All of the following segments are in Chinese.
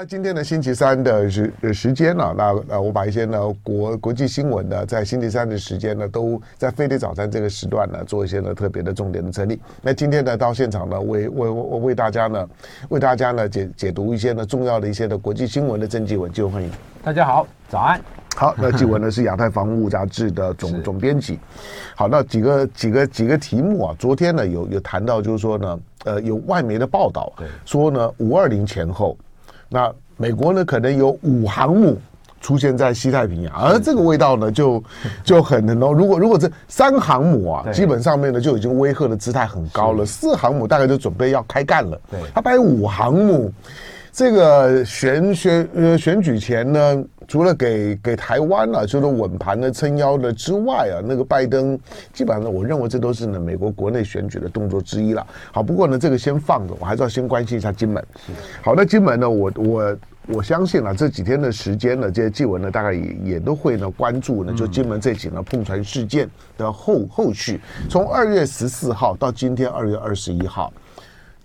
那今天的星期三的时时间呢、啊？那呃，我把一些呢国国际新闻呢，在星期三的时间呢，都在飞碟早餐这个时段呢，做一些呢特别的重点的整理。那今天呢，到现场呢，为为为为大家呢，为大家呢解解读一些呢重要的一些的国际新闻的郑继文，继文欢迎。大家好，早安。好，那继文呢是亚太防务杂志的总总编辑。好，那几个几个几个题目啊，昨天呢有有谈到，就是说呢，呃，有外媒的报道说呢，五二零前后。那美国呢，可能有五航母出现在西太平洋，而这个味道呢，就 就很浓。如果如果这三航母啊，基本上面呢就已经威吓的姿态很高了。四航母大概就准备要开干了。对，他摆五航母，这个选选呃选举前呢。除了给给台湾啊，就是稳盘的撑腰的之外啊，那个拜登基本上，我认为这都是呢美国国内选举的动作之一了。好，不过呢，这个先放着，我还是要先关心一下金门。好，那金门呢，我我我相信啊，这几天的时间呢，这些记文呢，大概也也都会呢关注呢，就金门这起呢碰船事件的后后续，从二月十四号到今天二月二十一号。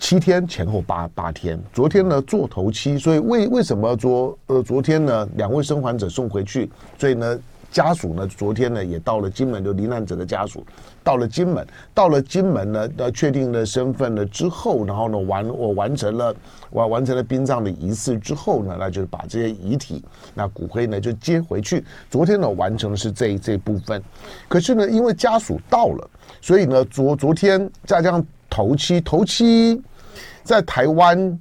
七天前后八八天，昨天呢做头七，所以为为什么昨呃昨天呢两位生还者送回去，所以呢家属呢昨天呢也到了金门，就罹难者的家属到了金门，到了金门呢呃确定了身份了之后，然后呢完我完成了完完成了殡葬的仪式之后呢，那就是把这些遗体那骨灰呢就接回去。昨天呢完成的是这这部分，可是呢因为家属到了，所以呢昨昨天再加上头七头七。在台湾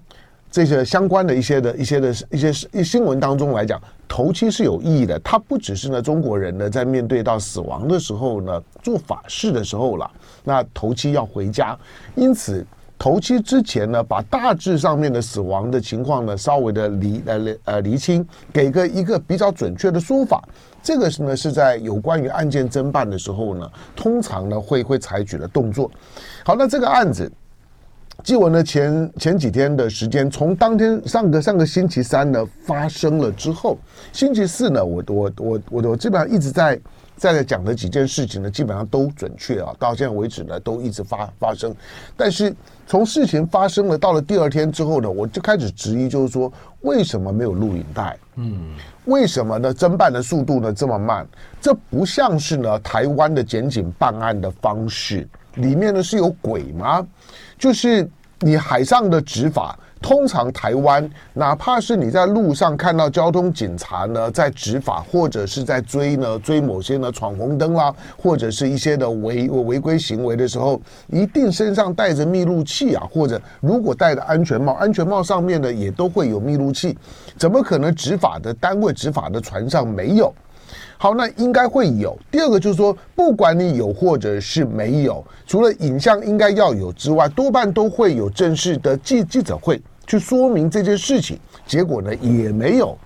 这些相关的一些的一些的一些新闻当中来讲，头七是有意义的。它不只是呢中国人呢在面对到死亡的时候呢做法事的时候了，那头七要回家，因此头七之前呢把大致上面的死亡的情况呢稍微的厘呃呃厘清，给个一个比较准确的说法。这个是呢是在有关于案件侦办的时候呢，通常呢会会采取的动作。好，那这个案子。继文呢前前几天的时间，从当天上个上个星期三呢发生了之后，星期四呢，我我我我我基本上一直在在讲的几件事情呢，基本上都准确啊，到现在为止呢都一直发发生。但是从事情发生了到了第二天之后呢，我就开始质疑，就是说为什么没有录影带？嗯，为什么呢？侦办的速度呢这么慢？这不像是呢台湾的检警办案的方式，里面呢是有鬼吗？就是你海上的执法，通常台湾哪怕是你在路上看到交通警察呢在执法，或者是在追呢追某些呢闯红灯啦，或者是一些的违违规行为的时候，一定身上带着密录器啊，或者如果戴着安全帽，安全帽上面呢也都会有密录器，怎么可能执法的单位执法的船上没有？好，那应该会有。第二个就是说，不管你有或者是没有，除了影像应该要有之外，多半都会有正式的记记者会去说明这件事情。结果呢，也没有。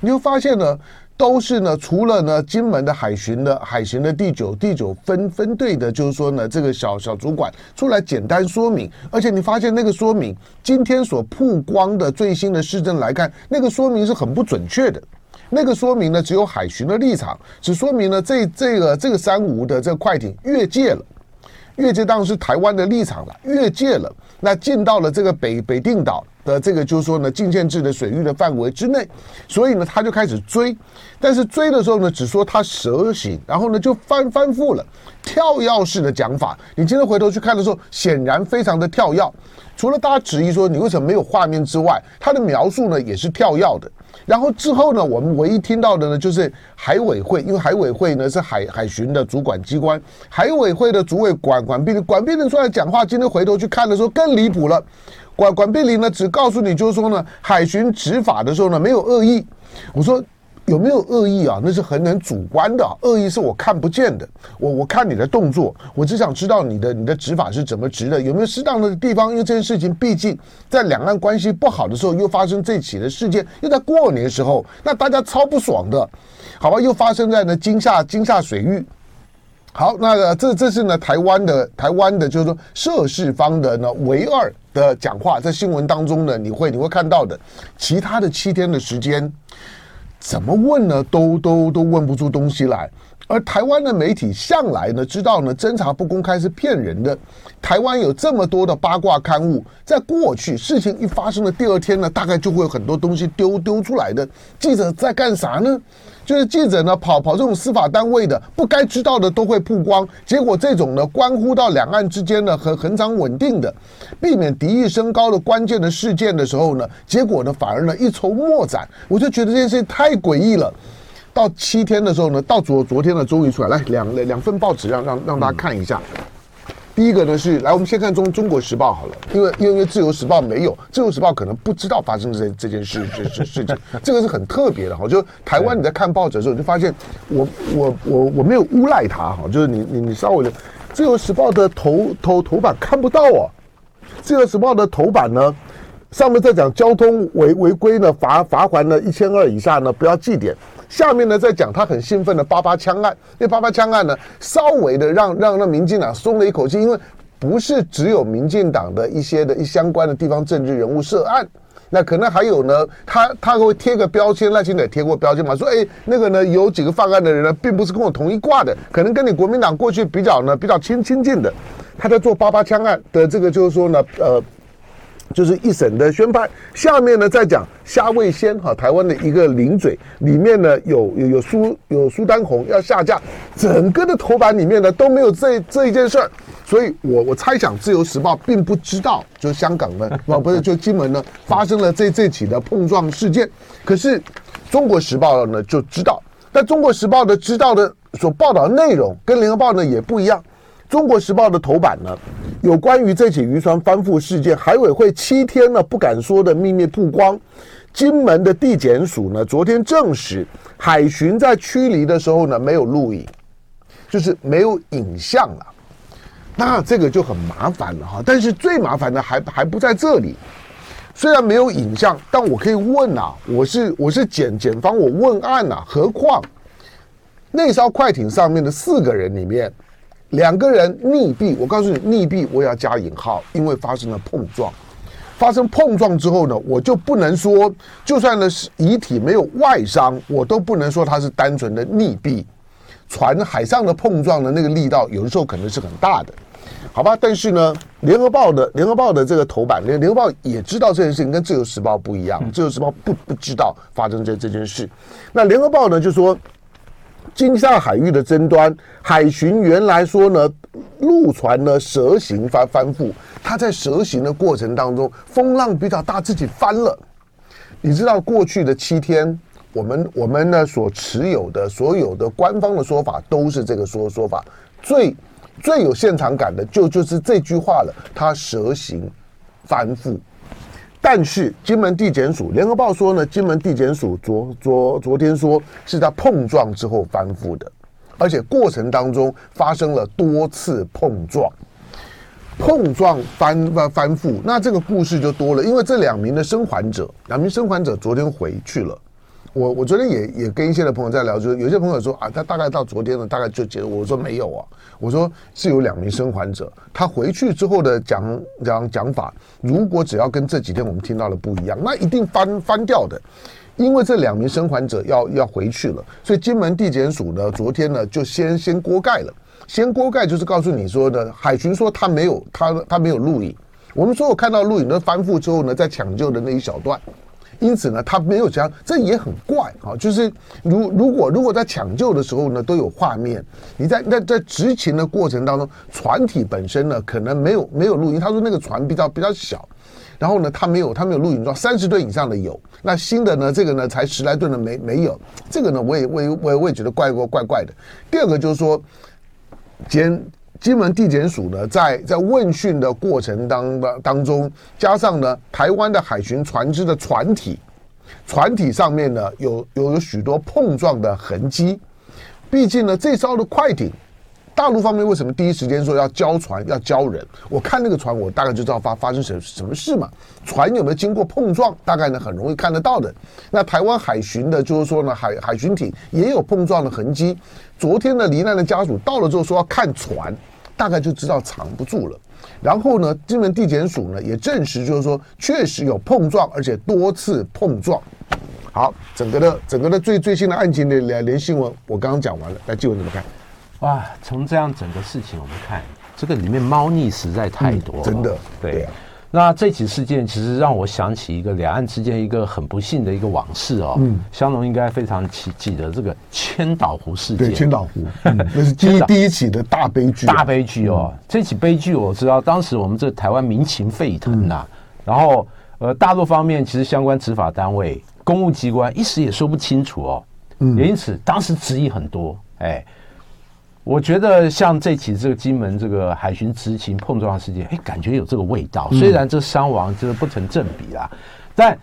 你会发现呢，都是呢，除了呢，金门的海巡的海巡的第九第九分分队的，就是说呢，这个小小主管出来简单说明。而且你发现那个说明，今天所曝光的最新的事证来看，那个说明是很不准确的。那个说明呢，只有海巡的立场，只说明了这这个这个三无的这个快艇越界了，越界当然是台湾的立场了，越界了，那进到了这个北北定岛的这个就是说呢，禁限制的水域的范围之内，所以呢，他就开始追，但是追的时候呢，只说他蛇行，然后呢就翻翻覆了，跳跃式的讲法，你今天回头去看的时候，显然非常的跳跃，除了大家质疑说你为什么没有画面之外，他的描述呢也是跳跃的。然后之后呢，我们唯一听到的呢，就是海委会，因为海委会呢是海海巡的主管机关，海委会的主委管管碧林，管碧林出来讲话，今天回头去看的时候更离谱了，管管碧林呢只告诉你就是说呢，海巡执法的时候呢没有恶意，我说。有没有恶意啊？那是很很主观的，恶意是我看不见的。我我看你的动作，我只想知道你的你的执法是怎么执的，有没有适当的地方？因为这件事情毕竟在两岸关系不好的时候，又发生这起的事件，又在过年时候，那大家超不爽的，好吧？又发生在呢金厦金厦水域。好，那个这这是呢台湾的台湾的，就是说涉事方的呢唯二的讲话，在新闻当中呢，你会你会看到的，其他的七天的时间。怎么问呢？都都都问不出东西来。而台湾的媒体向来呢知道呢侦查不公开是骗人的。台湾有这么多的八卦刊物，在过去事情一发生的第二天呢，大概就会有很多东西丢丢出来的。记者在干啥呢？就是记者呢跑跑这种司法单位的，不该知道的都会曝光。结果这种呢关乎到两岸之间的很恒常稳定的、避免敌意升高的关键的事件的时候呢，结果呢反而呢一筹莫展。我就觉得这件事情太诡异了。到七天的时候呢，到昨昨天呢，终于出来，来两两份报纸让让让大家看一下。第一个呢是来，我们先看中中国时报好了，因为因为自由时报没有，自由时报可能不知道发生这这件事这这事情，这个是很特别的哈。就台湾你在看报纸的时候，你就发现我我我我没有诬赖他哈，就是你你你稍微的，自由时报的头头头版看不到哦，自由时报的头版呢，上面在讲交通违违规呢罚罚款呢一千二以下呢不要记点。下面呢，在讲他很兴奋的八八枪案，那八八枪案呢，稍微的让让那民进党松了一口气，因为不是只有民进党的一些的一相关的地方政治人物涉案，那可能还有呢，他他会贴个标签，赖清德贴过标签嘛，说哎，那个呢，有几个犯案的人呢，并不是跟我同一挂的，可能跟你国民党过去比较呢比较亲亲近的，他在做八八枪案的这个就是说呢，呃。就是一审的宣判，下面呢再讲虾味先哈，台湾的一个零嘴里面呢有有有苏有苏丹红要下架，整个的头版里面呢都没有这这一件事儿，所以我我猜想自由时报并不知道，就香港呢啊不是就金门呢发生了这这起的碰撞事件，可是中国时报呢就知道，但中国时报的知道的所报道的内容跟联合报呢也不一样。中国时报的头版呢，有关于这起渔船翻覆事件，海委会七天呢不敢说的秘密曝光。金门的地检署呢，昨天证实海巡在驱离的时候呢没有录影，就是没有影像了。那这个就很麻烦了哈。但是最麻烦的还还不在这里，虽然没有影像，但我可以问啊，我是我是检检方，我问案啊，何况那艘快艇上面的四个人里面。两个人溺毙，我告诉你，溺毙我也要加引号，因为发生了碰撞。发生碰撞之后呢，我就不能说，就算呢是遗体没有外伤，我都不能说它是单纯的溺毙。船海上的碰撞的那个力道，有的时候可能是很大的，好吧？但是呢，联合报的联合报的这个头版，联联合报也知道这件事情跟自由时报不一样，自由时报不不知道发生这这件事。那联合报呢就说。金厦海域的争端，海巡原来说呢，陆船呢蛇形翻翻覆，它在蛇形的过程当中，风浪比较大，自己翻了。你知道过去的七天，我们我们呢所持有的所有的官方的说法都是这个说说法，最最有现场感的就就是这句话了，它蛇形翻覆。但是金门地检署联合报说呢，金门地检署昨昨昨天说是在碰撞之后翻覆的，而且过程当中发生了多次碰撞，碰撞翻翻翻覆，那这个故事就多了，因为这两名的生还者，两名生还者昨天回去了。我我昨天也也跟一些的朋友在聊，就是有些朋友说啊，他大概到昨天呢，大概就结束。我说没有啊，我说是有两名生还者，他回去之后的讲讲讲法，如果只要跟这几天我们听到的不一样，那一定翻翻掉的，因为这两名生还者要要回去了，所以金门地检署呢，昨天呢就先先锅盖了，先锅盖就是告诉你说呢，海巡说他没有他他没有录影，我们说我看到录影的翻覆之后呢，在抢救的那一小段。因此呢，他没有讲，这也很怪啊。就是如如果如果在抢救的时候呢，都有画面，你在在在执勤的过程当中，船体本身呢可能没有没有录音。他说那个船比较比较小，然后呢，他没有他没有录影装，三十吨以上的有，那新的呢这个呢才十来吨的没没有。这个呢我也我也我也我也觉得怪怪怪怪的。第二个就是说，兼。金门地检署呢，在在问讯的过程当当中，加上呢台湾的海巡船只的船体，船体上面呢有有有许多碰撞的痕迹。毕竟呢这艘的快艇，大陆方面为什么第一时间说要交船要交人？我看那个船，我大概就知道发发生什什么事嘛。船有没有经过碰撞？大概呢很容易看得到的。那台湾海巡的，就是说呢海海巡艇也有碰撞的痕迹。昨天呢罹难的家属到了之后说要看船，大概就知道藏不住了。然后呢，金门地检署呢也证实，就是说确实有碰撞，而且多次碰撞。好，整个的整个的最最新的案情的连连新闻，我刚刚讲完了，来纪文怎么看？哇，从这样整个事情我们看，这个里面猫腻实在太多了，嗯，真的，对。那这起事件其实让我想起一个两岸之间一个很不幸的一个往事哦。嗯，香农应该非常记记得这个千岛湖事件。对，千岛湖，嗯、那是第一第一起的大悲剧、啊。大悲剧哦，嗯、这起悲剧我知道，当时我们这台湾民情沸腾呐、然后呃，大陆方面其实相关执法单位、公务机关一时也说不清楚哦。因此当时质疑很多，哎。我觉得像这起这个金门这个海巡执勤碰撞事件，哎，感觉有这个味道。虽然这伤亡就是不成正比啦，但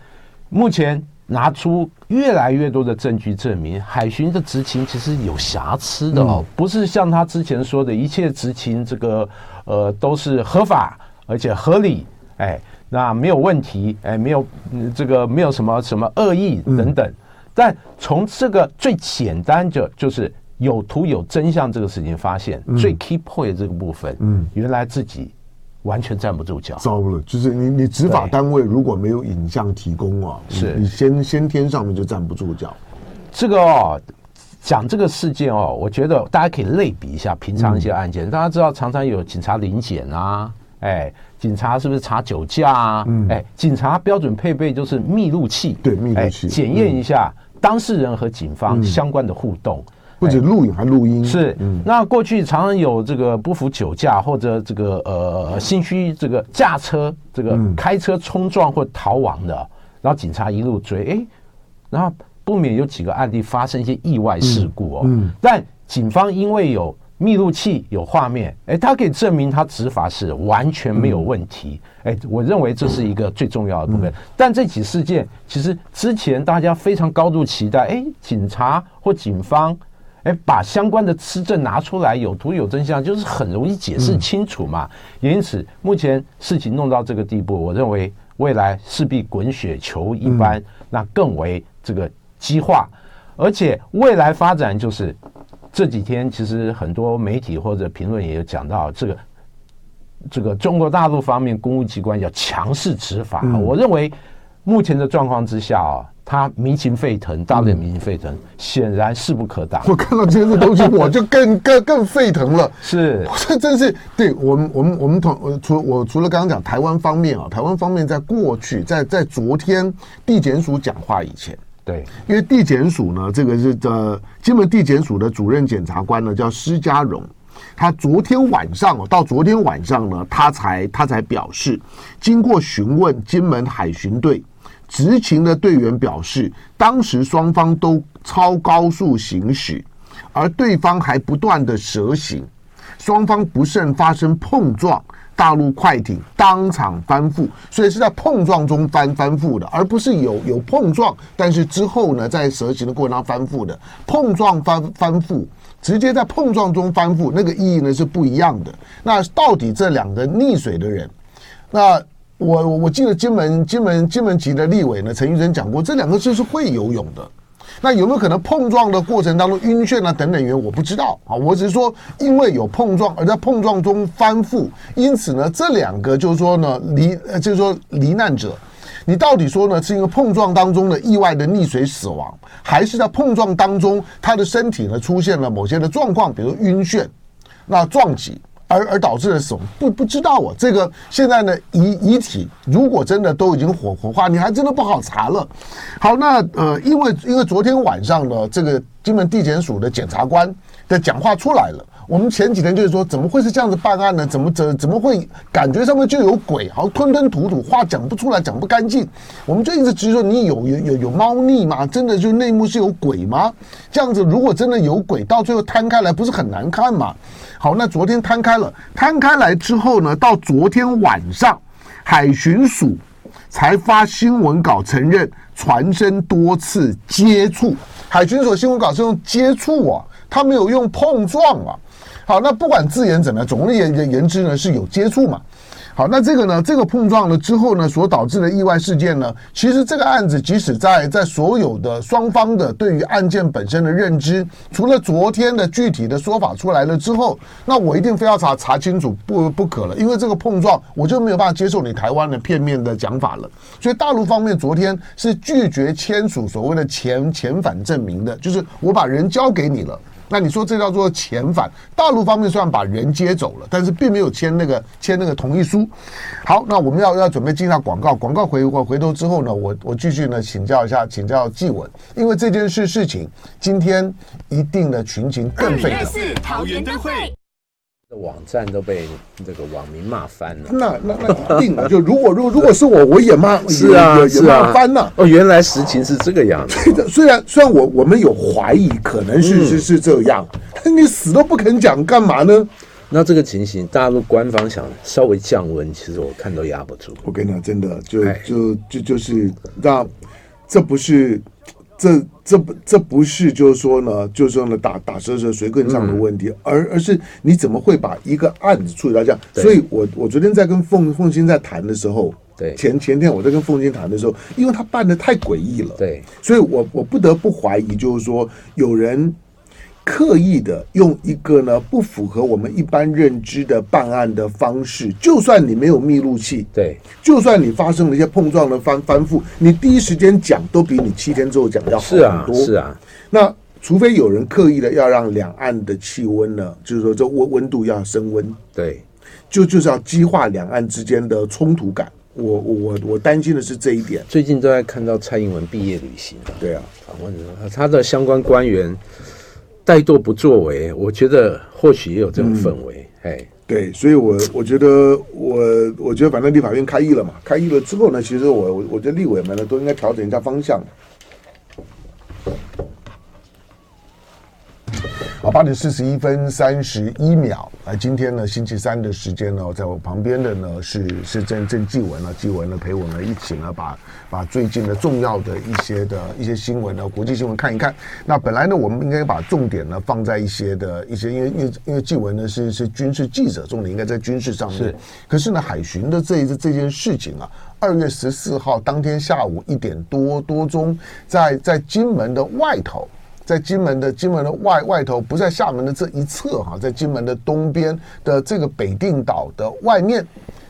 目前拿出越来越多的证据证明，海巡的执勤其实有瑕疵的哦，不是像他之前说的一切执勤这个呃都是合法而且合理，哎，那没有问题，哎，没有这个没有什么什么恶意等等。但从这个最简单的就是。有图有真相这个事情发现、嗯、最 key point 这个部分，嗯，原来自己完全站不住脚，糟了，就是你你执法单位如果没有影像提供啊，是你先先天上面就站不住脚。这个哦，讲这个事件哦，我觉得大家可以类比一下平常一些案件，嗯、大家知道常常有警察临检啊，哎，警察是不是查酒驾啊？嗯，哎，警察标准配备就是密录器，对，密录器检验一下当事人和警方相关的互动。嗯不仅录影还录音，是。那过去常常有这个不服酒驾或者这个呃心虚这个驾车这个开车冲撞或逃亡的，然后警察一路追，哎，然后不免有几个案例发生一些意外事故哦。但警方因为有密录器有画面，哎，他可以证明他执法是完全没有问题。哎，我认为这是一个最重要的部分。但这起事件其实之前大家非常高度期待，哎，警察或警方。哎，把相关的吃证拿出来，有图有真相，就是很容易解释清楚嘛。也因此，目前事情弄到这个地步，我认为未来势必滚雪球一般，那更为这个激化。而且未来发展就是这几天，其实很多媒体或者评论也有讲到，这个这个中国大陆方面公务机关要强势执法。我认为目前的状况之下啊。他民情沸腾，大陆也民情沸腾，显然势不可挡。我看到这些东西，我就更更更沸腾了。是，这真是对我们我们我们同除我除了刚刚讲台湾方面啊，台湾方面在过去在在昨天地检署讲话以前，对，因为地检署呢，这个是呃金门地检署的主任检察官呢叫施家荣，他昨天晚上哦，到昨天晚上呢，他才他才表示，经过询问金门海巡队。执勤的队员表示，当时双方都超高速行驶，而对方还不断的蛇行，双方不慎发生碰撞，大陆快艇当场翻覆，所以是在碰撞中翻翻覆的，而不是有有碰撞，但是之后呢，在蛇行的过程中翻覆的。碰撞翻翻覆，直接在碰撞中翻覆，那个意义呢是不一样的。那到底这两个溺水的人，那？我我记得金门金门金门籍的立委呢，陈玉珍讲过，这两个就是会游泳的。那有没有可能碰撞的过程当中晕眩啊等等原因，我不知道啊。我只是说，因为有碰撞而在碰撞中翻覆，因此呢，这两个就是说呢，罹呃就是说罹难者，你到底说呢，是因为碰撞当中的意外的溺水死亡，还是在碰撞当中他的身体呢出现了某些的状况，比如晕眩，那撞击。而而导致的死亡不不知道啊，这个现在呢遗遗体如果真的都已经火火化，你还真的不好查了。好，那呃，因为因为昨天晚上呢，这个金门地检署的检察官的讲话出来了。我们前几天就是说，怎么会是这样子办案呢？怎么怎怎么会感觉上面就有鬼？好像吞吞吐吐，话讲不出来，讲不干净。我们就一直质疑说，你有有有有猫腻吗？真的就内幕是有鬼吗？这样子，如果真的有鬼，到最后摊开来，不是很难看吗？好，那昨天摊开了，摊开来之后呢，到昨天晚上，海巡署才发新闻稿承认船身多次接触。海巡署新闻稿是用接触啊，他没有用碰撞啊。好，那不管字眼怎么，总而言言之呢，是有接触嘛。好，那这个呢？这个碰撞了之后呢，所导致的意外事件呢？其实这个案子，即使在在所有的双方的对于案件本身的认知，除了昨天的具体的说法出来了之后，那我一定非要查查清楚不不可了，因为这个碰撞，我就没有办法接受你台湾的片面的讲法了。所以大陆方面昨天是拒绝签署所谓的遣遣返证明的，就是我把人交给你了。那你说这叫做遣返？大陆方面虽然把人接走了，但是并没有签那个签那个同意书。好，那我们要要准备进下广告，广告回回回头之后呢，我我继续呢请教一下，请教纪文，因为这件事事情今天一定的群情更沸腾。桃园灯会。网站都被这个网民骂翻了。那那那一定的，就如果如果如果是我，我也骂，是啊，也骂翻了。哦，原来实情是这个样子。虽然虽然我我们有怀疑，可能是是是这样，但你死都不肯讲，干嘛呢？那这个情形，大陆官方想稍微降温，其实我看都压不住。我跟你讲，真的就就就就是让这不是。这这不这不是就是说呢，就是说呢打打蛇蛇随棍上的问题，嗯、而而是你怎么会把一个案子处理到这样？所以我我昨天在跟凤凤欣在谈的时候，对前前天我在跟凤欣谈的时候，因为他办的太诡异了，对，所以我我不得不怀疑，就是说有人。刻意的用一个呢不符合我们一般认知的办案的方式，就算你没有密录器，对，就算你发生了一些碰撞的翻翻覆，你第一时间讲都比你七天之后讲要好很多。是啊，是啊。那除非有人刻意的要让两岸的气温呢，就是说这温温度要升温，对，就就是要激化两岸之间的冲突感。我我我担心的是这一点。最近都在看到蔡英文毕业旅行啊，对啊，访问他他的相关官员。怠惰不作为，我觉得或许也有这种氛围。哎、嗯，对，所以我我觉得我我觉得反正立法院开议了嘛，开议了之后呢，其实我我我觉得立委们呢都应该调整一下方向。八点四十一分三十一秒。啊，今天呢，星期三的时间呢，在我旁边的呢是是郑郑继文了，继文呢陪我们一起呢，把把最近的重要的一些的一些新闻呢，国际新闻看一看。那本来呢，我们应该把重点呢放在一些的一些，因为因为因为继文呢是是军事记者，重点应该在军事上面。是。可是呢，海巡的这一次这件事情啊，二月十四号当天下午一点多多钟，在在金门的外头。在金门的金门的外外头，不在厦门的这一侧哈，在金门的东边的这个北定岛的外面，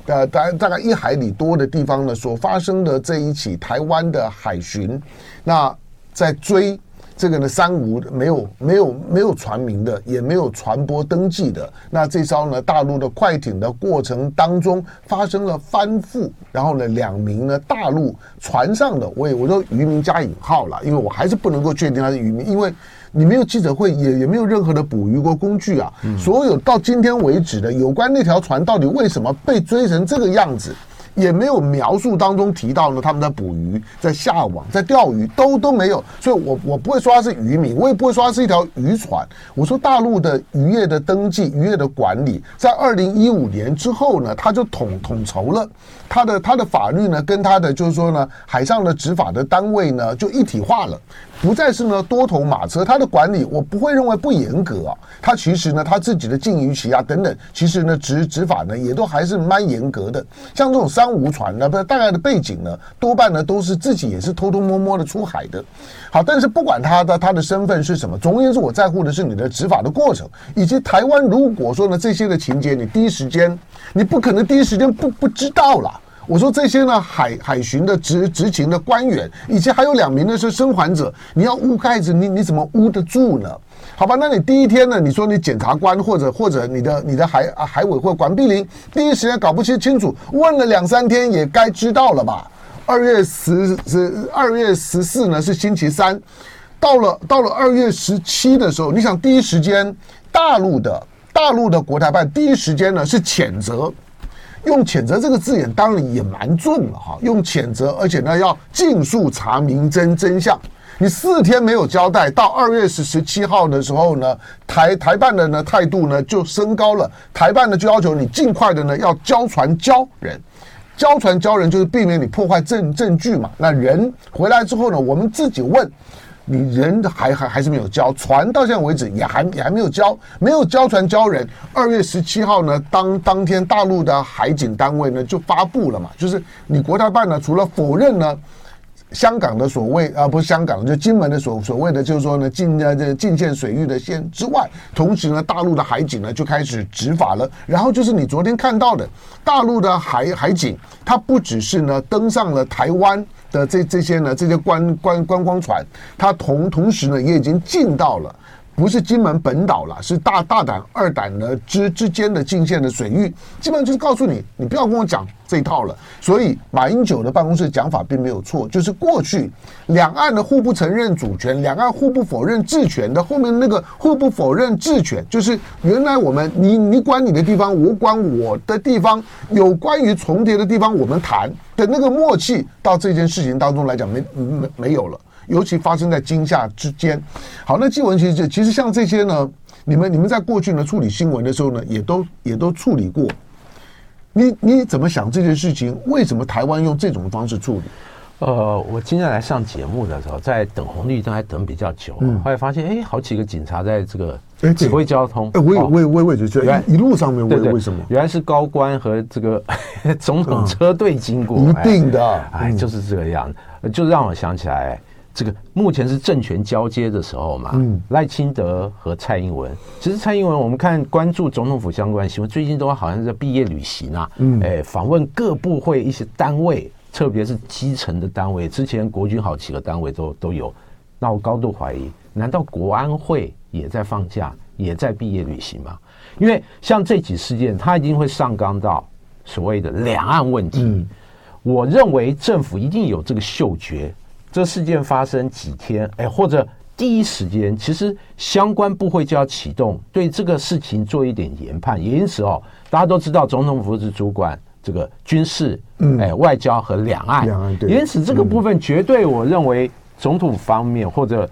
呃，大大概一海里多的地方呢，所发生的这一起台湾的海巡，那在追。这个呢，三无没有没有没有船名的，也没有船舶登记的。那这艘呢，大陆的快艇的过程当中发生了翻覆，然后呢，两名呢大陆船上的，我也我说渔民加引号了，因为我还是不能够确定他是渔民，因为你没有记者会，也也没有任何的捕鱼过工具啊。嗯、所有到今天为止的有关那条船到底为什么被追成这个样子？也没有描述当中提到呢，他们在捕鱼、在下网、在钓鱼，都都没有。所以我我不会说他是渔民，我也不会说他是一条渔船。我说大陆的渔业的登记、渔业的管理，在二零一五年之后呢，他就统统筹了他的他的法律呢，跟他的就是说呢，海上的执法的单位呢，就一体化了。不再是呢多头马车，他的管理我不会认为不严格啊。他其实呢，他自己的禁渔期啊等等，其实呢执执法呢也都还是蛮严格的。像这种三无船呢，不大概的背景呢，多半呢都是自己也是偷偷摸摸的出海的。好，但是不管他的他的身份是什么，总而言之，我在乎的是你的执法的过程，以及台湾如果说呢这些的情节，你第一时间你不可能第一时间不不知道了。我说这些呢，海海巡的执执勤的官员，以及还有两名呢是生还者，你要捂盖子，你你怎么捂得住呢？好吧，那你第一天呢，你说你检察官或者或者你的你的海啊海委会管碧玲，第一时间搞不清清楚，问了两三天也该知道了吧？二月十十二月十四呢是星期三，到了到了二月十七的时候，你想第一时间大陆的大陆的国台办第一时间呢是谴责。用谴责这个字眼当然也蛮重了哈，用谴责，而且呢要尽速查明真真相。你四天没有交代，到二月十十七号的时候呢，台台办的呢态度呢就升高了，台办呢就要求你尽快的呢要交船交人，交船交人就是避免你破坏证证据嘛。那人回来之后呢，我们自己问。你人还还还是没有交，船到现在为止也还也还没有交，没有交船交人。二月十七号呢，当当天大陆的海警单位呢就发布了嘛，就是你国台办呢除了否认呢。香港的所谓啊，不是香港，就金门的所所谓的，就是说呢，进呃这进线水域的线之外，同时呢，大陆的海警呢就开始执法了。然后就是你昨天看到的，大陆的海海警，它不只是呢登上了台湾的这这些呢这些观观观光船，它同同时呢也已经进到了。不是金门本岛了，是大大胆二胆的之之间的禁限的水域，基本上就是告诉你，你不要跟我讲这一套了。所以马英九的办公室讲法并没有错，就是过去两岸的互不承认主权，两岸互不否认治权的后面那个互不否认治权，就是原来我们你你管你的地方，我管我的地方，有关于重叠的地方我们谈的那个默契，到这件事情当中来讲没没没有了。尤其发生在惊吓之间。好，那继文其实其实像这些呢，你们你们在过去呢处理新闻的时候呢，也都也都处理过。你你怎么想这件事情？为什么台湾用这种方式处理？呃，我今天来上节目的时候，在等红绿灯还等比较久，嗯、后来发现哎，好几个警察在这个指挥交通。哎，我也我也我也觉得，一路上面为为什么？原来是高官和这个 总统车队经过，一定的，哎，就是这个样，就让我想起来。这个目前是政权交接的时候嘛，嗯，赖清德和蔡英文，其实蔡英文我们看关注总统府相关新闻，最近都好像在毕业旅行啊，嗯，哎，访问各部会一些单位，特别是基层的单位，之前国军好几个单位都都有，那我高度怀疑，难道国安会也在放假，也在毕业旅行吗？因为像这起事件，他一定会上纲到所谓的两岸问题，嗯，我认为政府一定有这个嗅觉。这事件发生几天，哎，或者第一时间，其实相关部会就要启动对这个事情做一点研判。也因此哦，大家都知道总统府是主管这个军事、哎外交和两岸。两岸对。因此这个部分绝对，我认为总统方面或者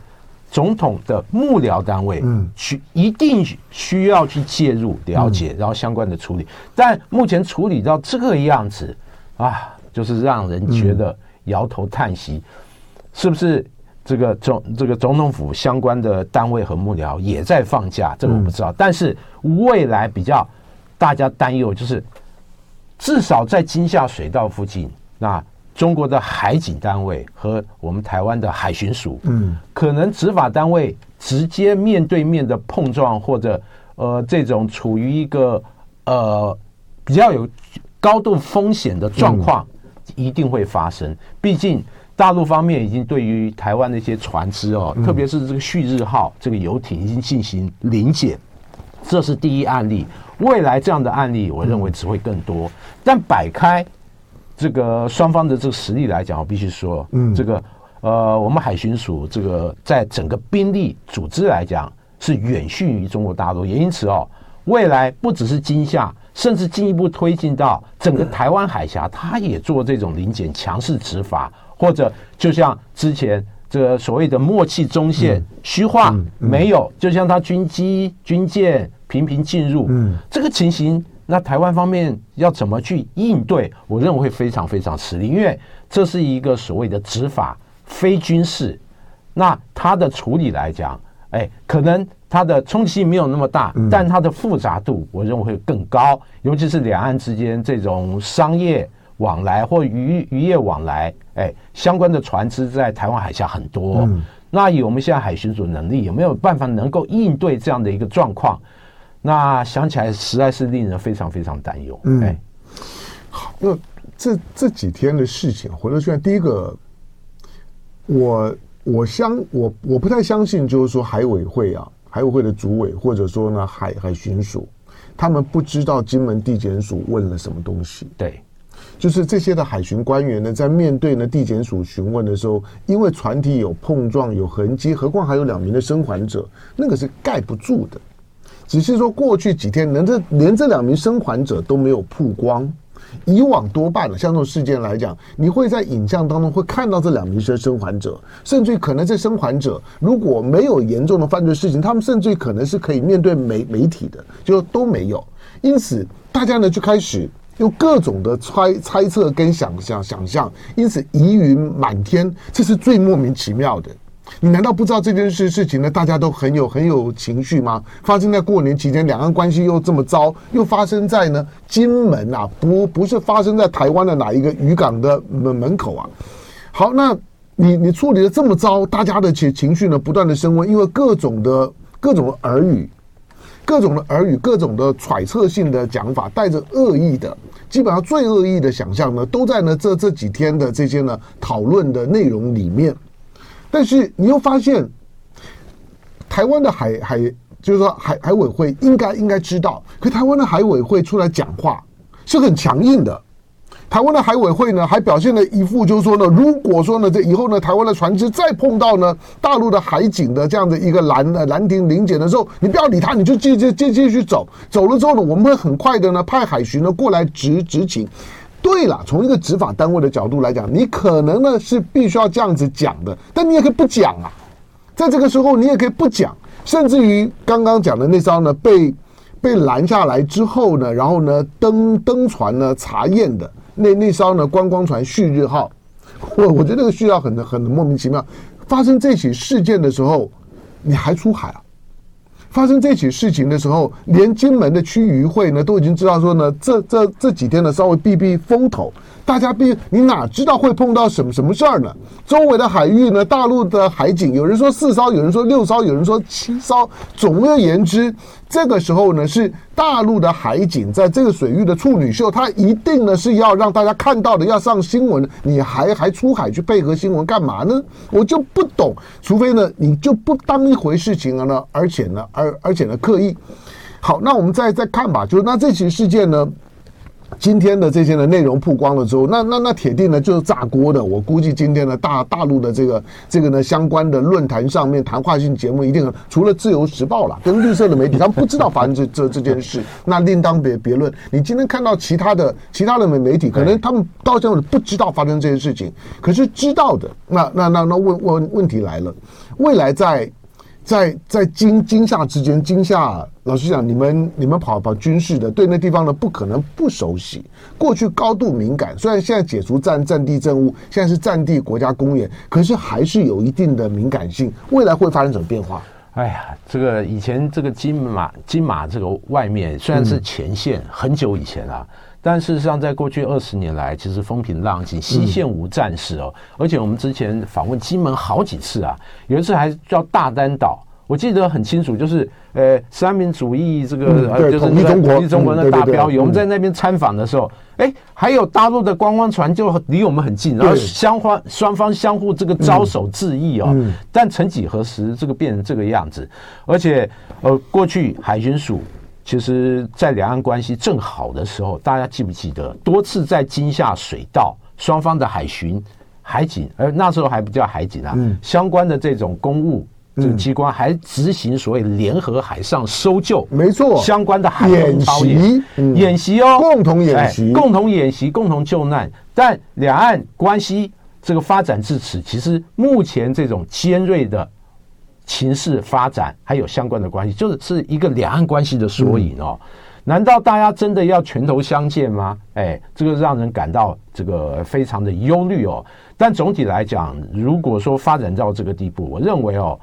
总统的幕僚单位，嗯，去一定需要去介入了解，然后相关的处理。但目前处理到这个样子啊，就是让人觉得摇头叹息。是不是这个总这个总统府相关的单位和幕僚也在放假？这个我不知道。但是未来比较大家担忧就是，至少在金厦水道附近，那中国的海警单位和我们台湾的海巡署，嗯，可能执法单位直接面对面的碰撞，或者呃这种处于一个呃比较有高度风险的状况，一定会发生。毕竟。大陆方面已经对于台湾的一些船只哦，特别是这个旭日号这个游艇已经进行临检，这是第一案例。未来这样的案例，我认为只会更多。但摆开这个双方的这个实力来讲，我必须说，嗯，这个呃，我们海巡署这个在整个兵力组织来讲是远逊于中国大陆，也因此哦，未来不只是金厦，甚至进一步推进到整个台湾海峡，他也做这种临检、强势执法。或者就像之前这个所谓的默契中线虚化没有，就像他军机军舰频频进入，这个情形，那台湾方面要怎么去应对？我认为会非常非常吃力，因为这是一个所谓的执法非军事，那它的处理来讲，哎，可能它的冲击没有那么大，但它的复杂度我认为会更高，尤其是两岸之间这种商业。往来或渔渔业往来，哎，相关的船只在台湾海峡很多。嗯、那以我们现在海巡署能力，有没有办法能够应对这样的一个状况？那想起来实在是令人非常非常担忧。嗯，哎，好，那这这几天的事情，回头去看，第一个，我我相我我不太相信，就是说海委会啊，海委会的主委，或者说呢海海巡署，他们不知道金门地检署问了什么东西。对。就是这些的海巡官员呢，在面对呢地检署询问的时候，因为船体有碰撞、有痕迹，何况还有两名的生还者，那个是盖不住的。只是说过去几天，连这连这两名生还者都没有曝光。以往多半的像这种事件来讲，你会在影像当中会看到这两名生生还者，甚至于可能这生还者如果没有严重的犯罪事情，他们甚至于可能是可以面对媒媒体的，就都没有。因此，大家呢就开始。用各种的猜猜测跟想象想象，因此疑云满天，这是最莫名其妙的。你难道不知道这件事事情呢？大家都很有很有情绪吗？发生在过年期间，两岸关系又这么糟，又发生在呢金门啊，不不是发生在台湾的哪一个渔港的门门口啊？好，那你你处理的这么糟，大家的情情绪呢不断的升温，因为各种的各种的耳语，各种的耳语，各种的揣测性的讲法，带着恶意的，基本上最恶意的想象呢，都在呢这这几天的这些呢讨论的内容里面。但是你又发现，台湾的海海就是说海海委会应该应该知道，可台湾的海委会出来讲话是很强硬的。台湾的海委会呢，还表现了一副就是说呢，如果说呢，这以后呢，台湾的船只再碰到呢大陆的海警的这样的一个拦呃拦停临检的时候，你不要理他，你就继继继继续走。走了之后呢，我们会很快的呢派海巡呢过来执执勤。对了，从一个执法单位的角度来讲，你可能呢是必须要这样子讲的，但你也可以不讲啊。在这个时候，你也可以不讲，甚至于刚刚讲的那艘呢被被拦下来之后呢，然后呢登登船呢查验的那那艘呢观光船旭日号，我我觉得那个旭日号很很莫名其妙。发生这起事件的时候，你还出海啊？发生这起事情的时候，连金门的区渔会呢都已经知道说呢，这这这几天呢稍微避避风头。大家避你哪知道会碰到什么什么事儿呢？周围的海域呢，大陆的海警有人说四艘，有人说六艘，有人说七艘。总而言之，这个时候呢，是大陆的海警在这个水域的处女秀，他一定呢是要让大家看到的，要上新闻。你还还出海去配合新闻干嘛呢？我就不懂。除非呢，你就不当一回事情了呢，而且呢，而而且呢，刻意。好，那我们再再看吧。就是那这起事件呢？今天的这些的内容曝光了之后，那那那铁定呢就是炸锅的。我估计今天的大大陆的这个这个呢相关的论坛上面谈话性节目一定除了自由时报了跟绿色的媒体，他们不知道发生这这这件事，那另当别别论。你今天看到其他的其他的媒媒体，可能他们到现在不知道发生这件事情，可是知道的，那那那那问问问题来了，未来在。在在惊惊吓之间，惊吓老实讲，你们你们跑跑军事的，对那地方呢不可能不熟悉。过去高度敏感，虽然现在解除战战地政务，现在是战地国家公园，可是还是有一定的敏感性。未来会发生什么变化？哎呀，这个以前这个金马金马这个外面虽然是前线，很久以前啊。但事实上，在过去二十年来，其实风平浪静，西线无战事哦。而且我们之前访问金门好几次啊，有一次还叫大丹岛，我记得很清楚，就是呃三民主义这个就是统一中国统一中国的大标语。我们在那边参访的时候，哎，还有大陆的观光船就离我们很近，然后双方双方相互这个招手致意哦。但曾几何时，这个变成这个样子，而且呃，过去海巡署。其实，在两岸关系正好的时候，大家记不记得多次在金厦水道双方的海巡、海警，而那时候还不叫海警啊，嗯、相关的这种公务这个机关还执行所谓联合海上搜救，没错，相关的海演习、嗯、演习哦，共同演习、共同演习、共同救难。但两岸关系这个发展至此，其实目前这种尖锐的。情势发展还有相关的关系，就是是一个两岸关系的缩影哦。难道大家真的要拳头相见吗？哎，这个让人感到这个非常的忧虑哦。但总体来讲，如果说发展到这个地步，我认为哦，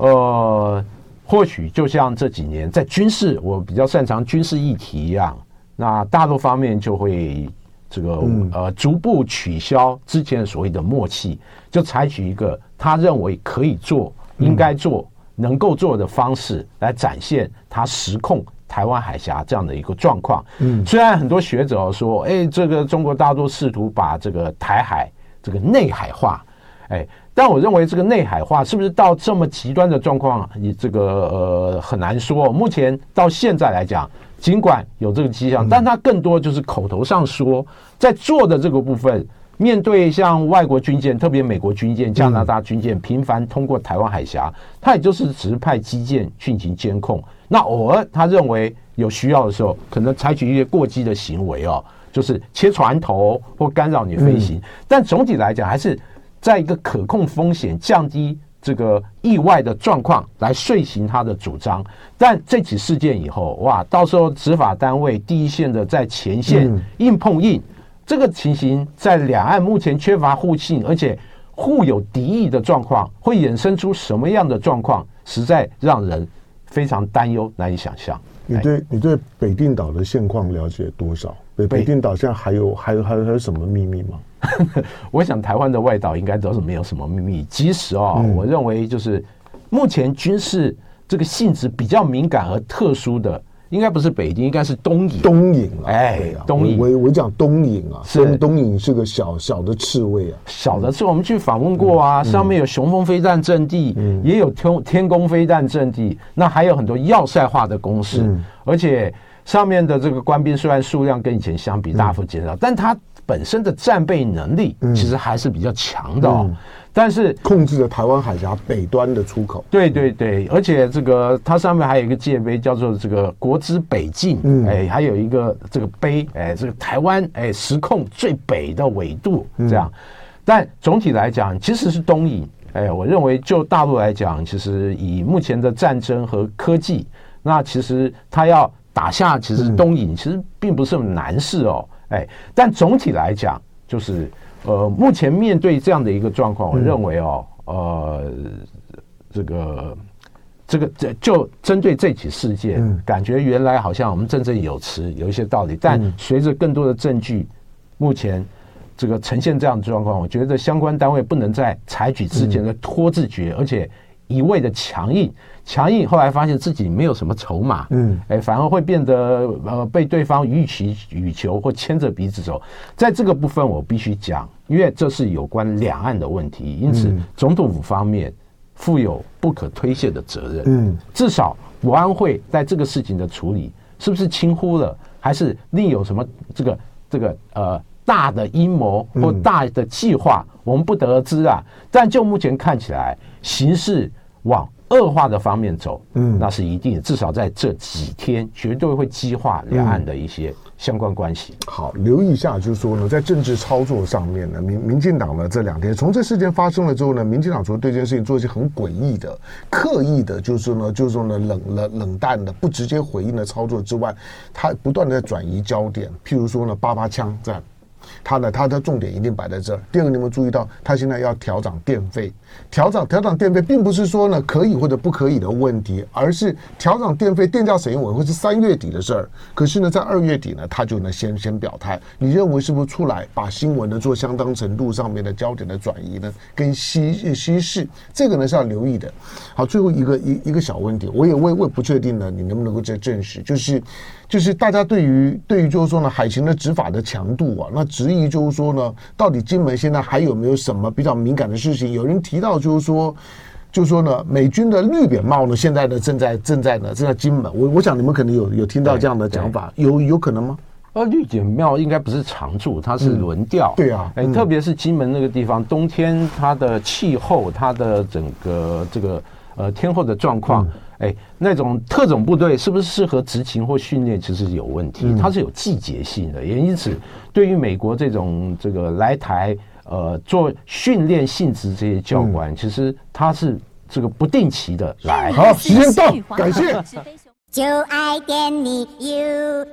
呃，或许就像这几年在军事，我比较擅长军事议题一样，那大陆方面就会这个呃逐步取消之前所谓的默契，就采取一个他认为可以做。应该做、能够做的方式来展现他实控台湾海峡这样的一个状况。嗯，虽然很多学者说，哎，这个中国大陆试图把这个台海这个内海化，哎，但我认为这个内海化是不是到这么极端的状况，你这个呃很难说。目前到现在来讲，尽管有这个迹象，但他更多就是口头上说，在做的这个部分。面对像外国军舰，特别美国军舰、加拿大军舰频繁通过台湾海峡，他也就是只是派基舰进行监控。那偶尔他认为有需要的时候，可能采取一些过激的行为哦，就是切船头或干扰你飞行。但总体来讲，还是在一个可控风险、降低这个意外的状况来遂行他的主张。但这起事件以后，哇，到时候执法单位第一线的在前线硬碰硬。这个情形在两岸目前缺乏互信，而且互有敌意的状况，会衍生出什么样的状况，实在让人非常担忧，难以想象。你对你对北定岛的现况了解多少？北北定岛现在还有还有还有还有什么秘密吗？我想台湾的外岛应该都是没有什么秘密。即使哦，嗯、我认为就是目前军事这个性质比较敏感和特殊的。应该不是北京，应该是东引。东引啊，哎，东引。我我讲东引啊，是东引是个小小的刺猬啊，小的刺。我们去访问过啊，上面有雄风飞弹阵地，也有天天宫飞弹阵地，那还有很多要塞化的工事，而且上面的这个官兵虽然数量跟以前相比大幅减少，但它本身的战备能力其实还是比较强的哦。但是控制了台湾海峡北端的出口，对对对，而且这个它上面还有一个界碑，叫做这个国之北境，嗯，哎，还有一个这个碑，哎，这个台湾哎实控最北的纬度这样。但总体来讲，其实是东引，哎，我认为就大陆来讲，其实以目前的战争和科技，那其实它要打下其实东引，其实并不是很难事哦，哎，但总体来讲就是。呃，目前面对这样的一个状况，我认为哦，呃，这个这个这就针对这起事件，感觉原来好像我们振振有词，有一些道理，但随着更多的证据，目前这个呈现这样的状况，我觉得相关单位不能再采取之前的拖字诀，而且。一味的强硬，强硬，后来发现自己没有什么筹码，嗯，哎，反而会变得呃被对方予取予求或牵着鼻子走。在这个部分，我必须讲，因为这是有关两岸的问题，因此总统府方面负有不可推卸的责任。嗯，至少国安会在这个事情的处理是不是轻忽了，还是另有什么这个这个呃大的阴谋或大的计划，我们不得而知啊。但就目前看起来，形势。往恶化的方面走，嗯，那是一定。至少在这几天，绝对会激化两岸的一些相关关系。好，留意一下，就是说呢，在政治操作上面呢，民民进党呢这两天，从这事件发生了之后呢，民进党除了对这件事情做一些很诡异的、刻意的，就是说呢，就是说呢，冷冷冷淡的、不直接回应的操作之外，他不断的在转移焦点，譬如说呢，八八枪战。他呢，他的重点一定摆在这儿。第二个，你有没有注意到，他现在要调涨电费？调涨调涨电费，并不是说呢可以或者不可以的问题，而是调涨电费，电价审议委员会是三月底的事儿。可是呢，在二月底呢，他就呢先先表态。你认为是不是出来把新闻呢做相当程度上面的焦点的转移呢？跟稀稀释这个呢是要留意的。好，最后一个一一个小问题，我也我也不确定呢，你能不能够再证实？就是就是大家对于对于就是说呢，海巡的执法的强度啊，那执质疑就是说呢，到底金门现在还有没有什么比较敏感的事情？有人提。到就是说，就是说呢，美军的绿扁帽呢，现在呢正在正在呢正在金门。我我想你们可能有有听到这样的讲法，有有可能吗？呃，绿扁帽应该不是常驻，它是轮调。对啊，哎，特别是金门那个地方，冬天它的气候，它的整个这个呃天候的状况，哎，那种特种部队是不是适合执勤或训练，其实有问题。它是有季节性的，也因此对于美国这种这个来台。呃，做训练性质这些教官，嗯、其实他是这个不定期的来。好，时间到，感谢。就爱点你 UFO